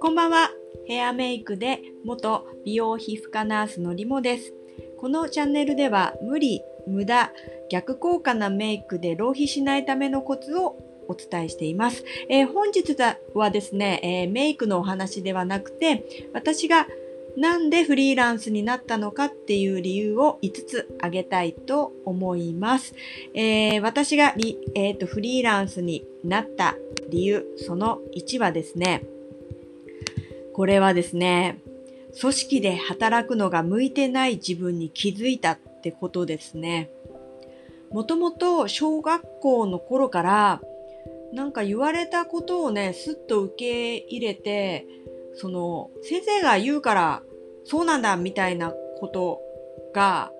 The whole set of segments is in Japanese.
こんばんは。ヘアメイクで元美容皮膚科ナースのりもです。このチャンネルでは無理、無駄、逆効果なメイクで浪費しないためのコツをお伝えしています。えー、本日はですね、えー、メイクのお話ではなくて、私がなんでフリーランスになったのかっていう理由を5つ挙げたいと思います。えー、私がリ、えーと、フリーランスになった理由、その1はですね、これはですね、組織で働くのが向いてない自分に気づいたってことですね。もともと小学校の頃からなんか言われたことをね、すっと受け入れて、その、先生が言うから、そうなんだみたいなことが、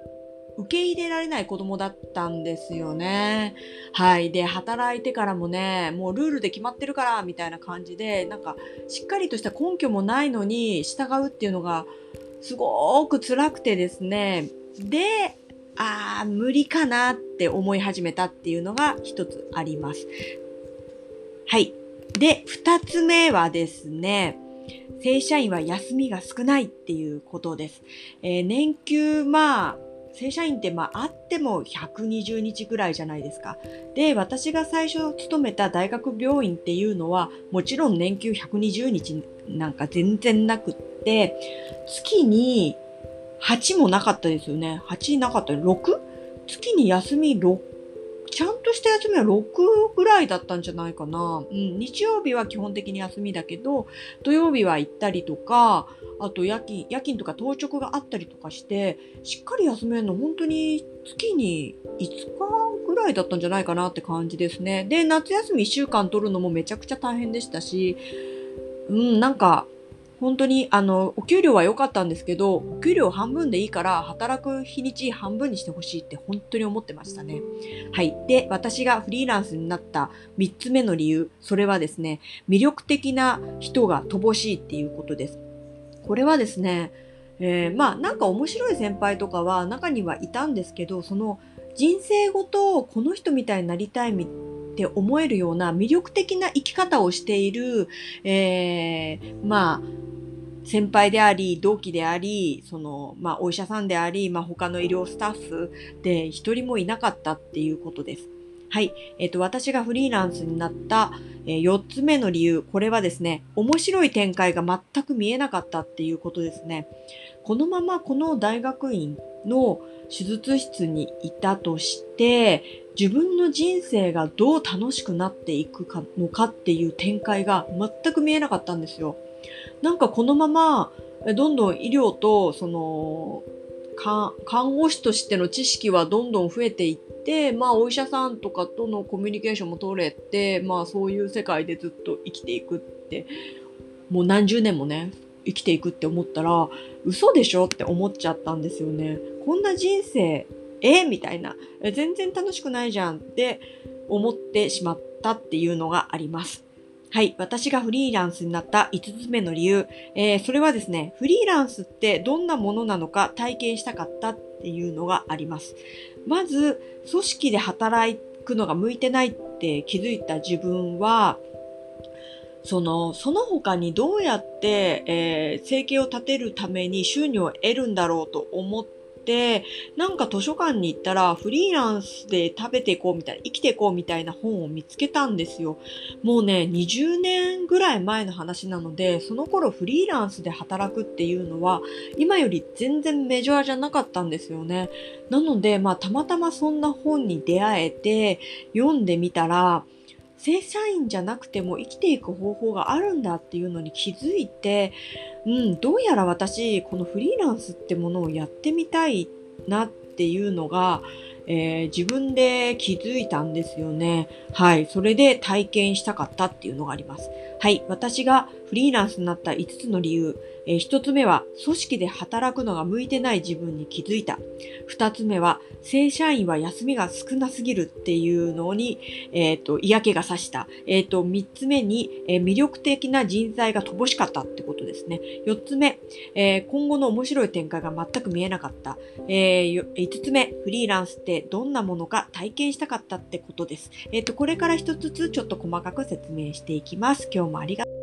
受け入れられない子供だったんですよね。はい。で、働いてからもね、もうルールで決まってるから、みたいな感じで、なんか、しっかりとした根拠もないのに従うっていうのが、すごく辛くてですね。で、ああ、無理かなって思い始めたっていうのが一つあります。はい。で、二つ目はですね、正社員は休みが少ないっていうことです。えー、年休、まあ、正社員ってまああっても120日ぐらいじゃないですか。で、私が最初勤めた大学病院っていうのはもちろん年休120日なんか全然なくって、月に8もなかったですよね。8なかった。6? 月に休みちゃんとした休みは6ぐらいだったんじゃないかな。うん、日曜日は基本的に休みだけど、土曜日は行ったりとか、あと夜勤、夜勤とか当直があったりとかして、しっかり休めるの本当に月に5日ぐらいだったんじゃないかなって感じですね。で、夏休み1週間取るのもめちゃくちゃ大変でしたし、うん、なんか、本当に、あの、お給料は良かったんですけど、お給料半分でいいから、働く日にち半分にしてほしいって本当に思ってましたね。はい。で、私がフリーランスになった3つ目の理由、それはですね、魅力的な人が乏しいっていうことです。これはですね、えー、まあ、なんか面白い先輩とかは中にはいたんですけど、その人生ごとこの人みたいになりたいみって思えるような魅力的な生き方をしている、えー、まあ、先輩であり、同期であり、その、まあ、お医者さんであり、まあ、他の医療スタッフで一人もいなかったっていうことです。はい。えっ、と、私がフリーランスになった、えー、4つ目の理由、これはですね、面白い展開が全く見えなかったっていうことですね。このままこの大学院の手術室にいたとして、自分の人生がどう楽しくなっていくかのかっていう展開が全く見えなかったんですよ。なんかこのまま、どんどん医療と、その、看護師としての知識はどんどん増えていって、まあお医者さんとかとのコミュニケーションも取れて、まあそういう世界でずっと生きていくって、もう何十年もね、生きていくって思ったら、嘘でしょって思っちゃったんですよね。こんな人生、えみたいな。全然楽しくないじゃんって思ってしまったっていうのがあります。はい。私がフリーランスになった5つ目の理由。えー、それはですね、フリーランスってどんなものなのか体験したかったっていうのがあります。まず、組織で働くのが向いてないって気づいた自分は、その、その他にどうやって、えー、生計を立てるために収入を得るんだろうと思っ、なんか図書館に行ったらフリーランスで食べていこうみたいな、生きていこうみたいな本を見つけたんですよ。もうね、20年ぐらい前の話なので、その頃フリーランスで働くっていうのは、今より全然メジャーじゃなかったんですよね。なので、まあ、たまたまそんな本に出会えて、読んでみたら、正社員じゃなくても生きていく方法があるんだっていうのに気づいて、うん、どうやら私、このフリーランスってものをやってみたいなっていうのが、えー、自分で気づいたんですよね。はい。それで体験したかったっていうのがあります。はい。私がフリーランスになった5つの理由。えー、1つ目は、組織で働くのが向いてない自分に気づいた。2つ目は、正社員は休みが少なすぎるっていうのに、えっ、ー、と、嫌気がさした。えっ、と、3つ目に、え魅力的な人材が乏しかったってことですね。4つ目、え今後の面白い展開が全く見えなかった。え5つ目、フリーランスってどんなものか体験したかったってことです。えっ、と、これから1つずつちょっと細かく説明していきます。今日もありがとう